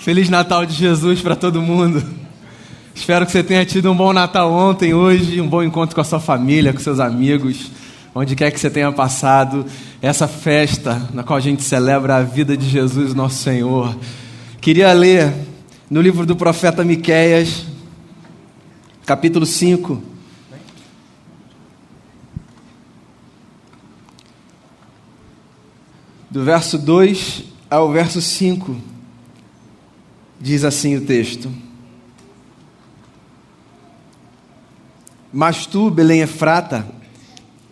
Feliz Natal de Jesus para todo mundo. Espero que você tenha tido um bom Natal ontem, hoje, um bom encontro com a sua família, com seus amigos, onde quer que você tenha passado essa festa na qual a gente celebra a vida de Jesus, nosso Senhor. Queria ler no livro do profeta Miqueias, capítulo 5. Do verso 2 ao verso 5, diz assim o texto: Mas tu, Belém Efrata,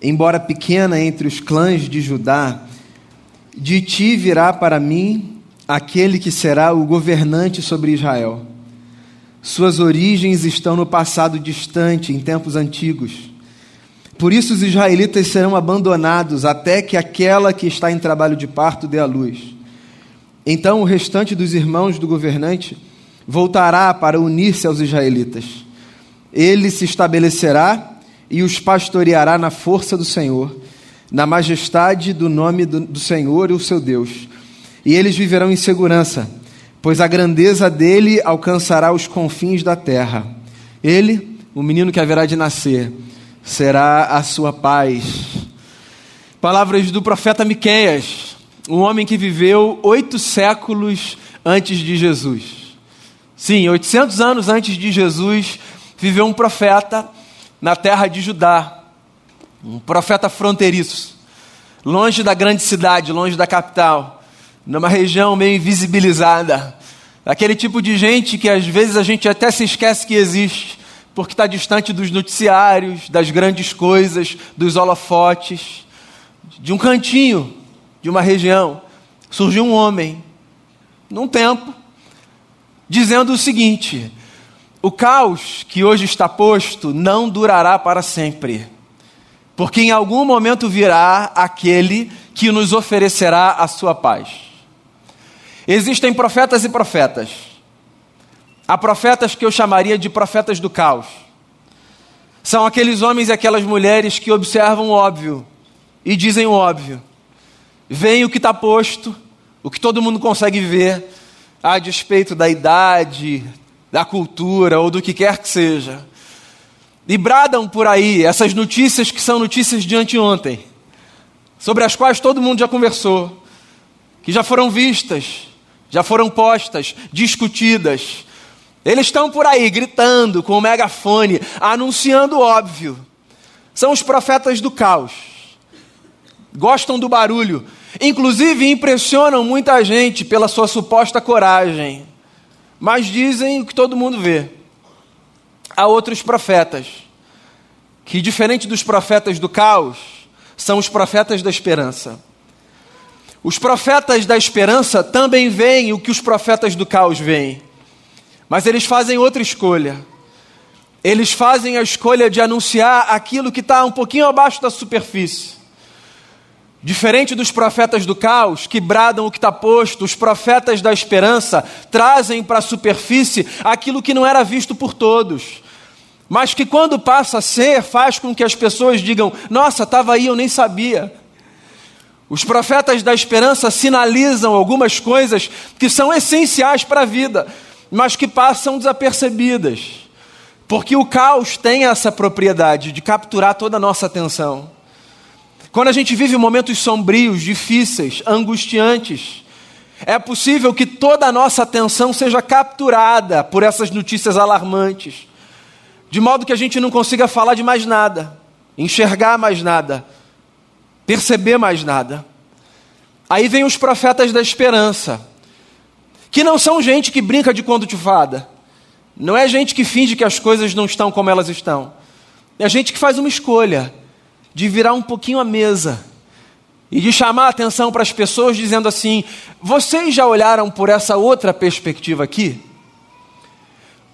embora pequena entre os clãs de Judá, de ti virá para mim aquele que será o governante sobre Israel. Suas origens estão no passado distante, em tempos antigos. Por isso os israelitas serão abandonados até que aquela que está em trabalho de parto dê a luz. Então o restante dos irmãos do governante voltará para unir-se aos israelitas. Ele se estabelecerá e os pastoreará na força do Senhor, na majestade do nome do, do Senhor, o seu Deus. E eles viverão em segurança, pois a grandeza dele alcançará os confins da terra. Ele, o menino que haverá de nascer, será a sua paz. Palavras do profeta Miqueias um homem que viveu oito séculos antes de Jesus. Sim, 800 anos antes de Jesus, viveu um profeta na terra de Judá, um profeta fronteiriço, longe da grande cidade, longe da capital, numa região meio invisibilizada. Aquele tipo de gente que às vezes a gente até se esquece que existe, porque está distante dos noticiários, das grandes coisas, dos holofotes, de um cantinho de uma região, surgiu um homem, num tempo, dizendo o seguinte: o caos que hoje está posto não durará para sempre, porque em algum momento virá aquele que nos oferecerá a sua paz. Existem profetas e profetas. Há profetas que eu chamaria de profetas do caos. São aqueles homens e aquelas mulheres que observam o óbvio e dizem o óbvio Vem o que está posto, o que todo mundo consegue ver, a despeito da idade, da cultura ou do que quer que seja. E bradam por aí essas notícias que são notícias de anteontem, sobre as quais todo mundo já conversou, que já foram vistas, já foram postas, discutidas. Eles estão por aí gritando com o megafone, anunciando o óbvio. São os profetas do caos. Gostam do barulho, Inclusive impressionam muita gente pela sua suposta coragem, mas dizem o que todo mundo vê. Há outros profetas, que diferente dos profetas do caos, são os profetas da esperança. Os profetas da esperança também veem o que os profetas do caos veem, mas eles fazem outra escolha. Eles fazem a escolha de anunciar aquilo que está um pouquinho abaixo da superfície. Diferente dos profetas do caos, que bradam o que está posto, os profetas da esperança trazem para a superfície aquilo que não era visto por todos, mas que quando passa a ser, faz com que as pessoas digam: Nossa, estava aí, eu nem sabia. Os profetas da esperança sinalizam algumas coisas que são essenciais para a vida, mas que passam desapercebidas, porque o caos tem essa propriedade de capturar toda a nossa atenção. Quando a gente vive momentos sombrios, difíceis, angustiantes, é possível que toda a nossa atenção seja capturada por essas notícias alarmantes, de modo que a gente não consiga falar de mais nada, enxergar mais nada, perceber mais nada. Aí vem os profetas da esperança, que não são gente que brinca de conto de fada, não é gente que finge que as coisas não estão como elas estão, é gente que faz uma escolha de virar um pouquinho a mesa e de chamar a atenção para as pessoas dizendo assim: vocês já olharam por essa outra perspectiva aqui?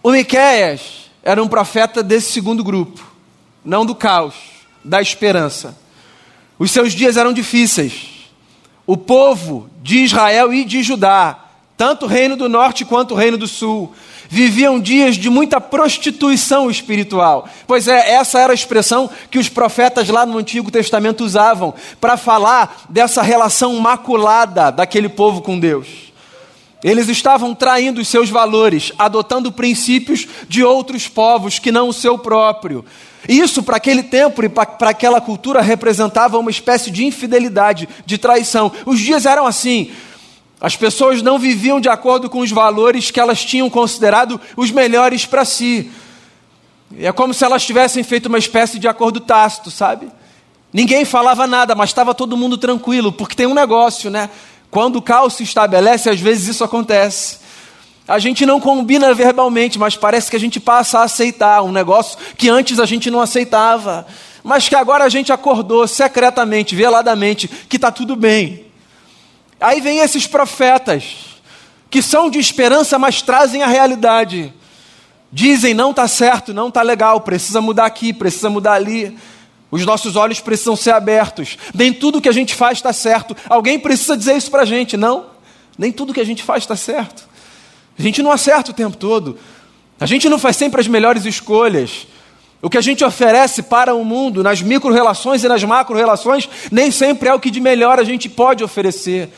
O Miquéias era um profeta desse segundo grupo, não do caos, da esperança. Os seus dias eram difíceis. O povo de Israel e de Judá, tanto o reino do norte quanto o reino do sul, viviam dias de muita prostituição espiritual. Pois é, essa era a expressão que os profetas lá no Antigo Testamento usavam para falar dessa relação maculada daquele povo com Deus. Eles estavam traindo os seus valores, adotando princípios de outros povos que não o seu próprio. Isso, para aquele tempo e para aquela cultura, representava uma espécie de infidelidade, de traição. Os dias eram assim. As pessoas não viviam de acordo com os valores que elas tinham considerado os melhores para si. É como se elas tivessem feito uma espécie de acordo tácito, sabe? Ninguém falava nada, mas estava todo mundo tranquilo, porque tem um negócio, né? Quando o caos se estabelece, às vezes isso acontece. A gente não combina verbalmente, mas parece que a gente passa a aceitar um negócio que antes a gente não aceitava, mas que agora a gente acordou secretamente, veladamente, que está tudo bem. Aí vem esses profetas, que são de esperança, mas trazem a realidade. Dizem, não está certo, não está legal, precisa mudar aqui, precisa mudar ali. Os nossos olhos precisam ser abertos. Nem tudo que a gente faz está certo. Alguém precisa dizer isso para a gente, não? Nem tudo que a gente faz está certo. A gente não acerta o tempo todo. A gente não faz sempre as melhores escolhas. O que a gente oferece para o mundo, nas micro-relações e nas macro-relações, nem sempre é o que de melhor a gente pode oferecer.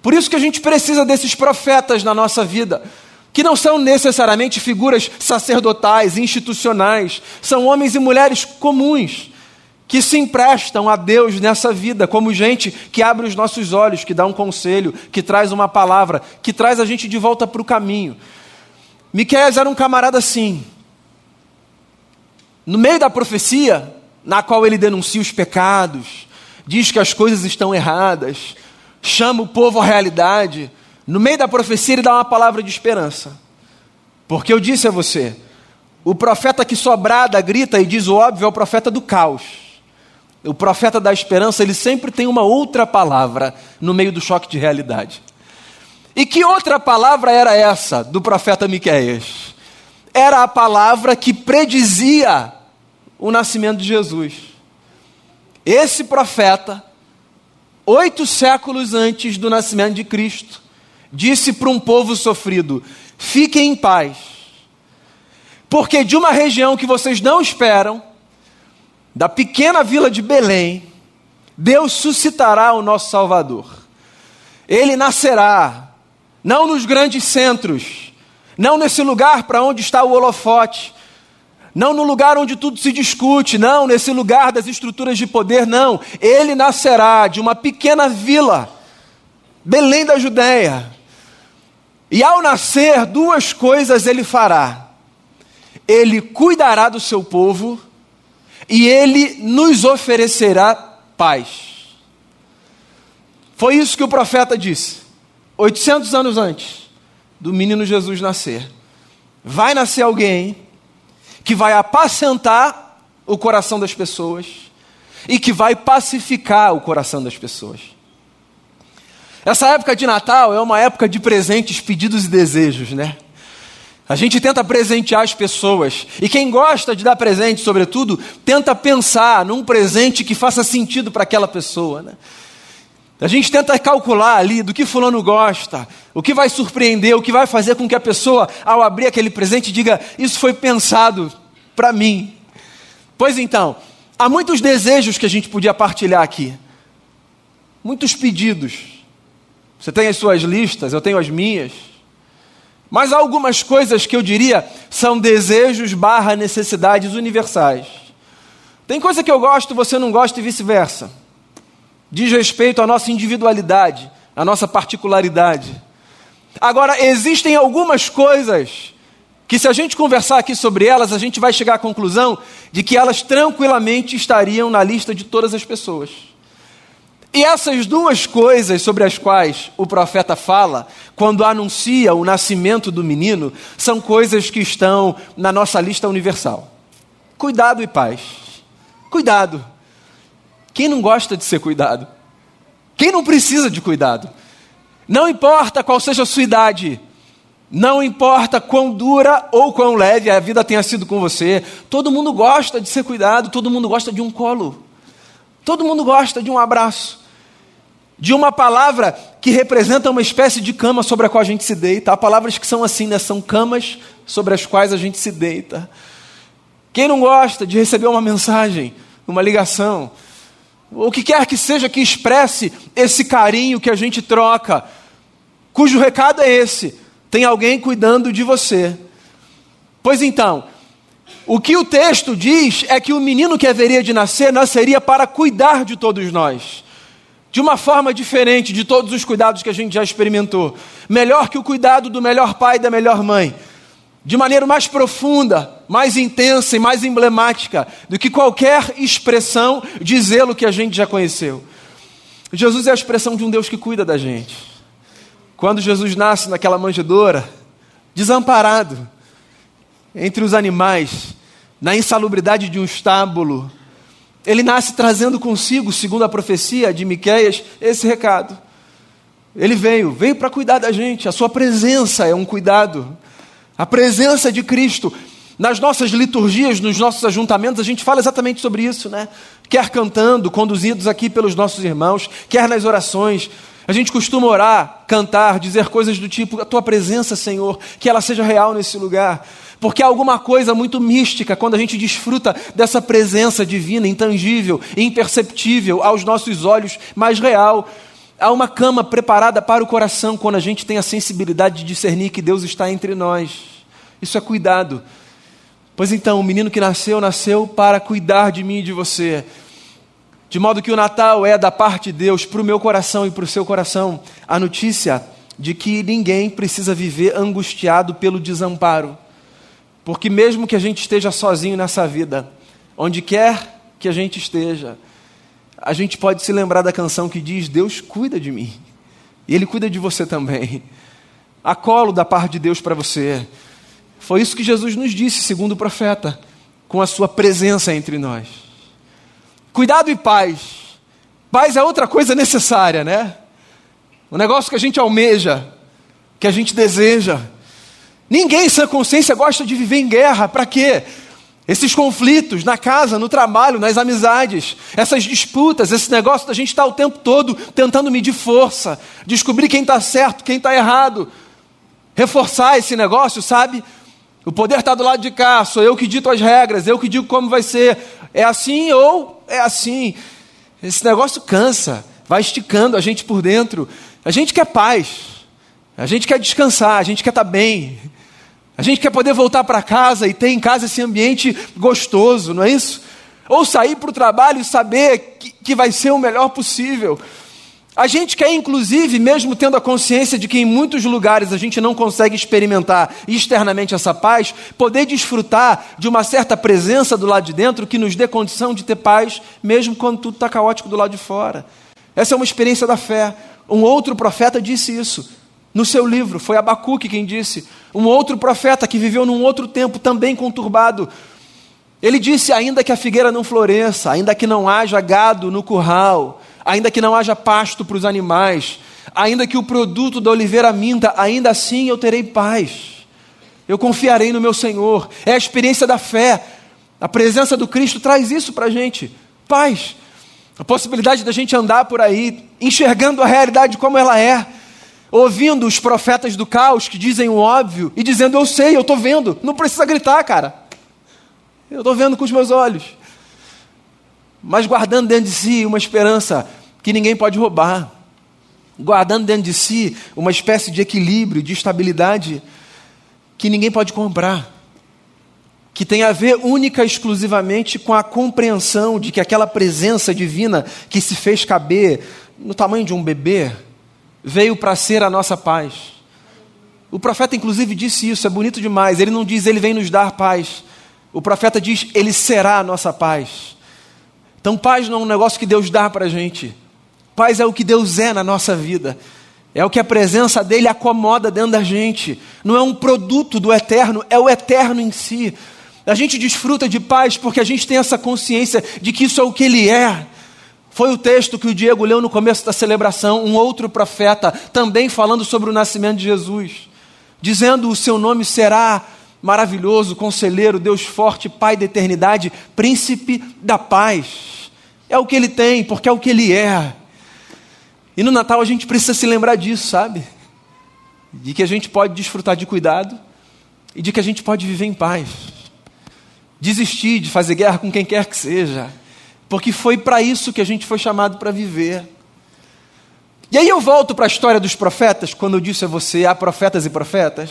Por isso que a gente precisa desses profetas na nossa vida, que não são necessariamente figuras sacerdotais, institucionais, são homens e mulheres comuns que se emprestam a Deus nessa vida, como gente que abre os nossos olhos, que dá um conselho, que traz uma palavra, que traz a gente de volta para o caminho. Miqueias era um camarada assim. No meio da profecia, na qual ele denuncia os pecados, diz que as coisas estão erradas, chama o povo à realidade, no meio da profecia ele dá uma palavra de esperança. Porque eu disse a você, o profeta que sobrada grita e diz o óbvio é o profeta do caos o profeta da esperança, ele sempre tem uma outra palavra no meio do choque de realidade. E que outra palavra era essa do profeta Miqueias? Era a palavra que predizia o nascimento de Jesus. Esse profeta, oito séculos antes do nascimento de Cristo, disse para um povo sofrido: fiquem em paz, porque de uma região que vocês não esperam, da pequena vila de Belém, Deus suscitará o nosso Salvador. Ele nascerá, não nos grandes centros, não nesse lugar para onde está o holofote, não no lugar onde tudo se discute, não nesse lugar das estruturas de poder, não. Ele nascerá de uma pequena vila, Belém da Judéia. E ao nascer, duas coisas ele fará: ele cuidará do seu povo e ele nos oferecerá paz. Foi isso que o profeta disse, 800 anos antes do menino Jesus nascer. Vai nascer alguém que vai apacentar o coração das pessoas e que vai pacificar o coração das pessoas. Essa época de Natal é uma época de presentes, pedidos e desejos, né? A gente tenta presentear as pessoas. E quem gosta de dar presente, sobretudo, tenta pensar num presente que faça sentido para aquela pessoa. Né? A gente tenta calcular ali do que fulano gosta, o que vai surpreender, o que vai fazer com que a pessoa, ao abrir aquele presente, diga: Isso foi pensado para mim. Pois então, há muitos desejos que a gente podia partilhar aqui, muitos pedidos. Você tem as suas listas, eu tenho as minhas. Mas há algumas coisas que eu diria são desejos barra necessidades universais. Tem coisa que eu gosto, você não gosta e vice-versa. Diz respeito à nossa individualidade, à nossa particularidade. Agora, existem algumas coisas que, se a gente conversar aqui sobre elas, a gente vai chegar à conclusão de que elas tranquilamente estariam na lista de todas as pessoas. E essas duas coisas sobre as quais o profeta fala, quando anuncia o nascimento do menino, são coisas que estão na nossa lista universal: cuidado e paz. Cuidado. Quem não gosta de ser cuidado? Quem não precisa de cuidado? Não importa qual seja a sua idade, não importa quão dura ou quão leve a vida tenha sido com você, todo mundo gosta de ser cuidado, todo mundo gosta de um colo, todo mundo gosta de um abraço de uma palavra que representa uma espécie de cama sobre a qual a gente se deita. Há palavras que são assim, né? São camas sobre as quais a gente se deita. Quem não gosta de receber uma mensagem, uma ligação, o que quer que seja que expresse esse carinho que a gente troca cujo recado é esse: tem alguém cuidando de você. Pois então, o que o texto diz é que o menino que haveria de nascer nasceria para cuidar de todos nós. De uma forma diferente de todos os cuidados que a gente já experimentou. Melhor que o cuidado do melhor pai e da melhor mãe. De maneira mais profunda, mais intensa e mais emblemática do que qualquer expressão de zelo que a gente já conheceu. Jesus é a expressão de um Deus que cuida da gente. Quando Jesus nasce naquela manjedoura, desamparado, entre os animais, na insalubridade de um estábulo, ele nasce trazendo consigo, segundo a profecia de Miqueias, esse recado. Ele veio, veio para cuidar da gente, a sua presença é um cuidado. A presença de Cristo. Nas nossas liturgias, nos nossos ajuntamentos, a gente fala exatamente sobre isso, né? Quer cantando, conduzidos aqui pelos nossos irmãos, quer nas orações. A gente costuma orar, cantar, dizer coisas do tipo: A tua presença, Senhor, que ela seja real nesse lugar. Porque há alguma coisa muito mística quando a gente desfruta dessa presença divina, intangível, imperceptível aos nossos olhos, mas real. Há uma cama preparada para o coração quando a gente tem a sensibilidade de discernir que Deus está entre nós. Isso é cuidado. Pois então, o menino que nasceu, nasceu para cuidar de mim e de você. De modo que o Natal é da parte de Deus para o meu coração e para o seu coração a notícia de que ninguém precisa viver angustiado pelo desamparo. Porque mesmo que a gente esteja sozinho nessa vida, onde quer que a gente esteja, a gente pode se lembrar da canção que diz: Deus cuida de mim. E Ele cuida de você também. A colo da parte de Deus para você. Foi isso que Jesus nos disse, segundo o profeta, com a sua presença entre nós. Cuidado e paz. Paz é outra coisa necessária, né? O negócio que a gente almeja, que a gente deseja. Ninguém sem consciência gosta de viver em guerra. Para quê? Esses conflitos na casa, no trabalho, nas amizades, essas disputas, esse negócio da gente estar o tempo todo tentando medir força, descobrir quem está certo, quem está errado, reforçar esse negócio, sabe? O poder está do lado de cá, sou eu que dito as regras, eu que digo como vai ser. É assim ou é assim. Esse negócio cansa, vai esticando a gente por dentro. A gente quer paz, a gente quer descansar, a gente quer estar tá bem. A gente quer poder voltar para casa e ter em casa esse ambiente gostoso, não é isso? Ou sair para o trabalho e saber que, que vai ser o melhor possível. A gente quer, inclusive, mesmo tendo a consciência de que em muitos lugares a gente não consegue experimentar externamente essa paz, poder desfrutar de uma certa presença do lado de dentro que nos dê condição de ter paz, mesmo quando tudo está caótico do lado de fora. Essa é uma experiência da fé. Um outro profeta disse isso no seu livro, foi Abacuque quem disse. Um outro profeta que viveu num outro tempo também conturbado. Ele disse: ainda que a figueira não floresça, ainda que não haja gado no curral, ainda que não haja pasto para os animais, ainda que o produto da oliveira minta, ainda assim eu terei paz. Eu confiarei no meu Senhor. É a experiência da fé. A presença do Cristo traz isso para a gente: paz. A possibilidade da gente andar por aí, enxergando a realidade como ela é, ouvindo os profetas do caos que dizem o óbvio e dizendo: Eu sei, eu estou vendo, não precisa gritar, cara. Eu estou vendo com os meus olhos. Mas guardando dentro de si uma esperança que ninguém pode roubar, guardando dentro de si uma espécie de equilíbrio, de estabilidade que ninguém pode comprar, que tem a ver única e exclusivamente com a compreensão de que aquela presença divina que se fez caber no tamanho de um bebê veio para ser a nossa paz. O profeta, inclusive, disse isso, é bonito demais. Ele não diz ele vem nos dar paz. O profeta diz ele será a nossa paz. Então, paz não é um negócio que Deus dá para a gente. Paz é o que Deus é na nossa vida. É o que a presença dele acomoda dentro da gente. Não é um produto do eterno, é o eterno em si. A gente desfruta de paz porque a gente tem essa consciência de que isso é o que ele é. Foi o texto que o Diego leu no começo da celebração, um outro profeta, também falando sobre o nascimento de Jesus, dizendo: O seu nome será maravilhoso, conselheiro, Deus forte, Pai da eternidade, príncipe da paz. É o que ele tem, porque é o que ele é. E no Natal a gente precisa se lembrar disso, sabe? De que a gente pode desfrutar de cuidado e de que a gente pode viver em paz. Desistir de fazer guerra com quem quer que seja, porque foi para isso que a gente foi chamado para viver. E aí eu volto para a história dos profetas, quando eu disse a você, há profetas e profetas.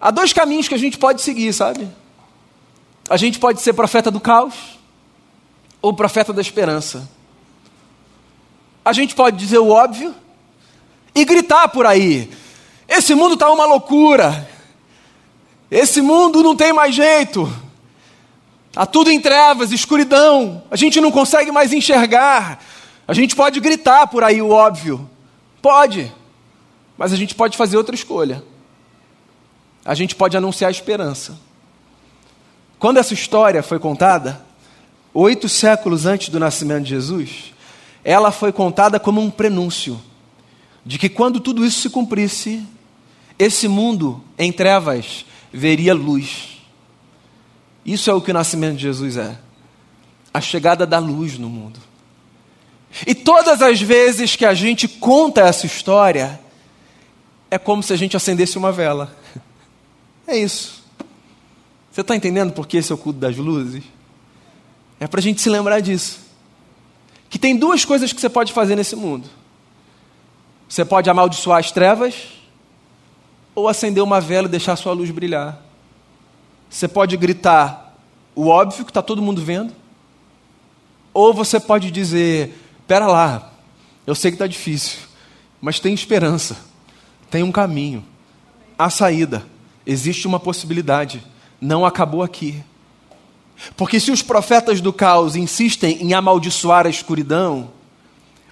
Há dois caminhos que a gente pode seguir, sabe? A gente pode ser profeta do caos ou profeta da esperança. A gente pode dizer o óbvio e gritar por aí: esse mundo está uma loucura, esse mundo não tem mais jeito, está tudo em trevas, escuridão, a gente não consegue mais enxergar. A gente pode gritar por aí o óbvio, pode, mas a gente pode fazer outra escolha. A gente pode anunciar a esperança. Quando essa história foi contada, oito séculos antes do nascimento de Jesus, ela foi contada como um prenúncio de que quando tudo isso se cumprisse, esse mundo em trevas veria luz. Isso é o que o nascimento de Jesus é. A chegada da luz no mundo. E todas as vezes que a gente conta essa história, é como se a gente acendesse uma vela. É isso. Você está entendendo por que esse é o culto das luzes? É para a gente se lembrar disso. Que tem duas coisas que você pode fazer nesse mundo. Você pode amaldiçoar as trevas ou acender uma vela e deixar sua luz brilhar. Você pode gritar o óbvio que está todo mundo vendo, ou você pode dizer: pera lá, eu sei que está difícil, mas tem esperança, tem um caminho, há saída, existe uma possibilidade, não acabou aqui. Porque se os profetas do caos insistem em amaldiçoar a escuridão,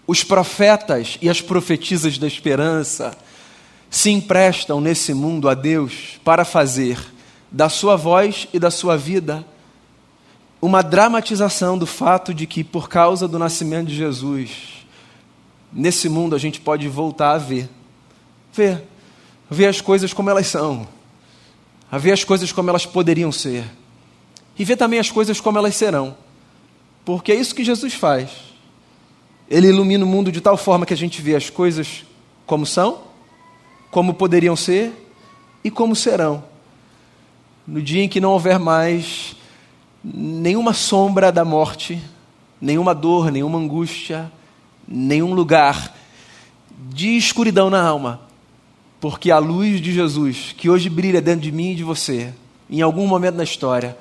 os profetas e as profetisas da esperança se emprestam nesse mundo a Deus para fazer da sua voz e da sua vida uma dramatização do fato de que, por causa do nascimento de Jesus, nesse mundo a gente pode voltar a ver. Ver. Ver as coisas como elas são. A ver as coisas como elas poderiam ser e ver também as coisas como elas serão. Porque é isso que Jesus faz. Ele ilumina o mundo de tal forma que a gente vê as coisas como são, como poderiam ser e como serão. No dia em que não houver mais nenhuma sombra da morte, nenhuma dor, nenhuma angústia, nenhum lugar de escuridão na alma, porque a luz de Jesus, que hoje brilha dentro de mim e de você, em algum momento na história,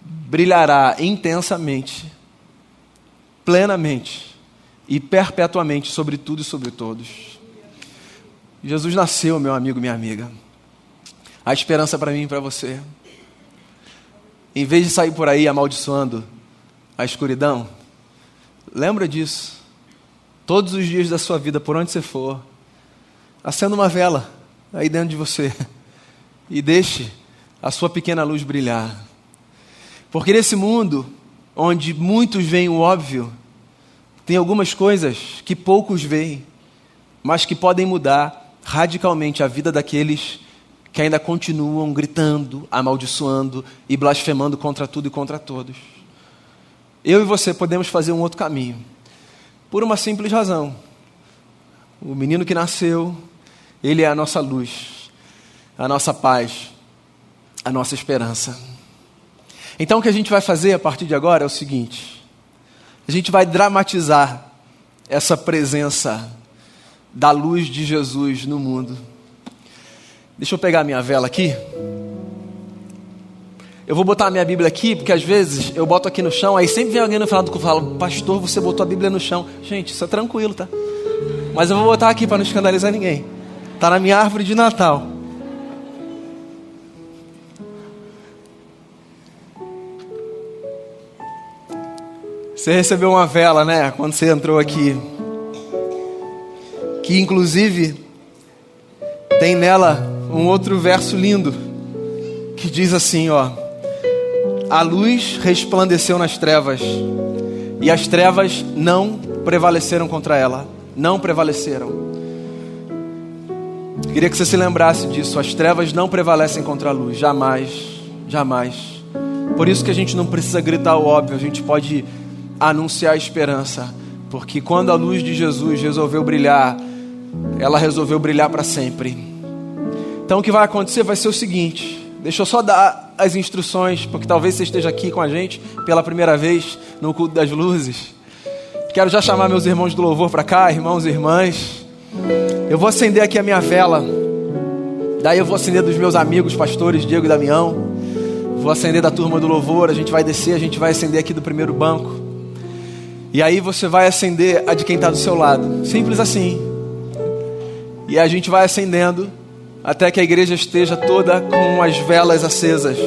brilhará intensamente, plenamente e perpetuamente sobre tudo e sobre todos. Jesus nasceu, meu amigo, minha amiga. A esperança para mim e para você. Em vez de sair por aí amaldiçoando a escuridão, lembra disso. Todos os dias da sua vida, por onde você for, acenda uma vela aí dentro de você e deixe a sua pequena luz brilhar. Porque nesse mundo, onde muitos veem o óbvio, tem algumas coisas que poucos veem, mas que podem mudar radicalmente a vida daqueles que ainda continuam gritando, amaldiçoando e blasfemando contra tudo e contra todos. Eu e você podemos fazer um outro caminho, por uma simples razão. O menino que nasceu, ele é a nossa luz, a nossa paz, a nossa esperança. Então o que a gente vai fazer a partir de agora é o seguinte: a gente vai dramatizar essa presença da luz de Jesus no mundo. Deixa eu pegar minha vela aqui. Eu vou botar a minha Bíblia aqui, porque às vezes eu boto aqui no chão, aí sempre vem alguém no final do que fala, pastor, você botou a Bíblia no chão. Gente, isso é tranquilo, tá? Mas eu vou botar aqui para não escandalizar ninguém. Está na minha árvore de Natal. Você recebeu uma vela, né? Quando você entrou aqui. Que inclusive tem nela um outro verso lindo que diz assim, ó: A luz resplandeceu nas trevas e as trevas não prevaleceram contra ela, não prevaleceram. Queria que você se lembrasse disso. As trevas não prevalecem contra a luz, jamais, jamais. Por isso que a gente não precisa gritar o óbvio, a gente pode anunciar a esperança, porque quando a luz de Jesus resolveu brilhar, ela resolveu brilhar para sempre. Então o que vai acontecer vai ser o seguinte: deixa eu só dar as instruções, porque talvez você esteja aqui com a gente pela primeira vez no culto das luzes. Quero já chamar meus irmãos do louvor para cá, irmãos e irmãs. Eu vou acender aqui a minha vela. Daí eu vou acender dos meus amigos, pastores Diego e Damião. Vou acender da turma do louvor. A gente vai descer, a gente vai acender aqui do primeiro banco. E aí você vai acender a de quem está do seu lado. Simples assim. E a gente vai acendendo até que a igreja esteja toda com as velas acesas.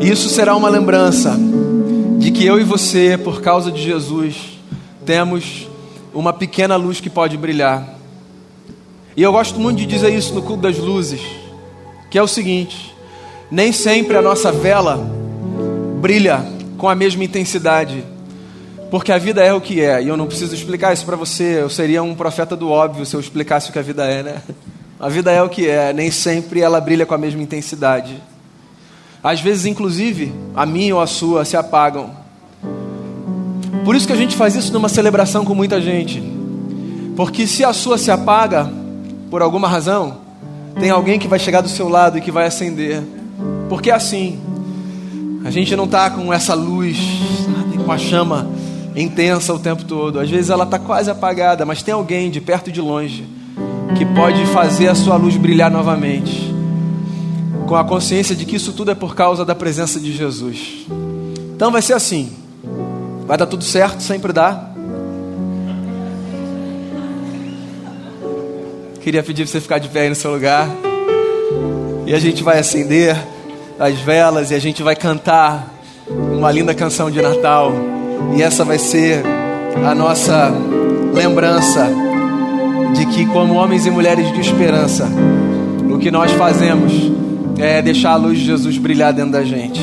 Isso será uma lembrança de que eu e você, por causa de Jesus, temos uma pequena luz que pode brilhar. E eu gosto muito de dizer isso no culto das luzes, que é o seguinte: nem sempre a nossa vela brilha com a mesma intensidade, porque a vida é o que é, e eu não preciso explicar isso para você, eu seria um profeta do óbvio se eu explicasse o que a vida é, né? A vida é o que é, nem sempre ela brilha com a mesma intensidade. Às vezes, inclusive, a minha ou a sua se apagam. Por isso que a gente faz isso numa celebração com muita gente. Porque se a sua se apaga, por alguma razão, tem alguém que vai chegar do seu lado e que vai acender. Porque é assim, a gente não está com essa luz, sabe, com a chama intensa o tempo todo. Às vezes ela está quase apagada, mas tem alguém de perto e de longe que pode fazer a sua luz brilhar novamente com a consciência de que isso tudo é por causa da presença de Jesus. Então vai ser assim. Vai dar tudo certo, sempre dá. Queria pedir para você ficar de pé aí no seu lugar. E a gente vai acender as velas e a gente vai cantar uma linda canção de Natal. E essa vai ser a nossa lembrança de que, como homens e mulheres de esperança, o que nós fazemos é deixar a luz de Jesus brilhar dentro da gente.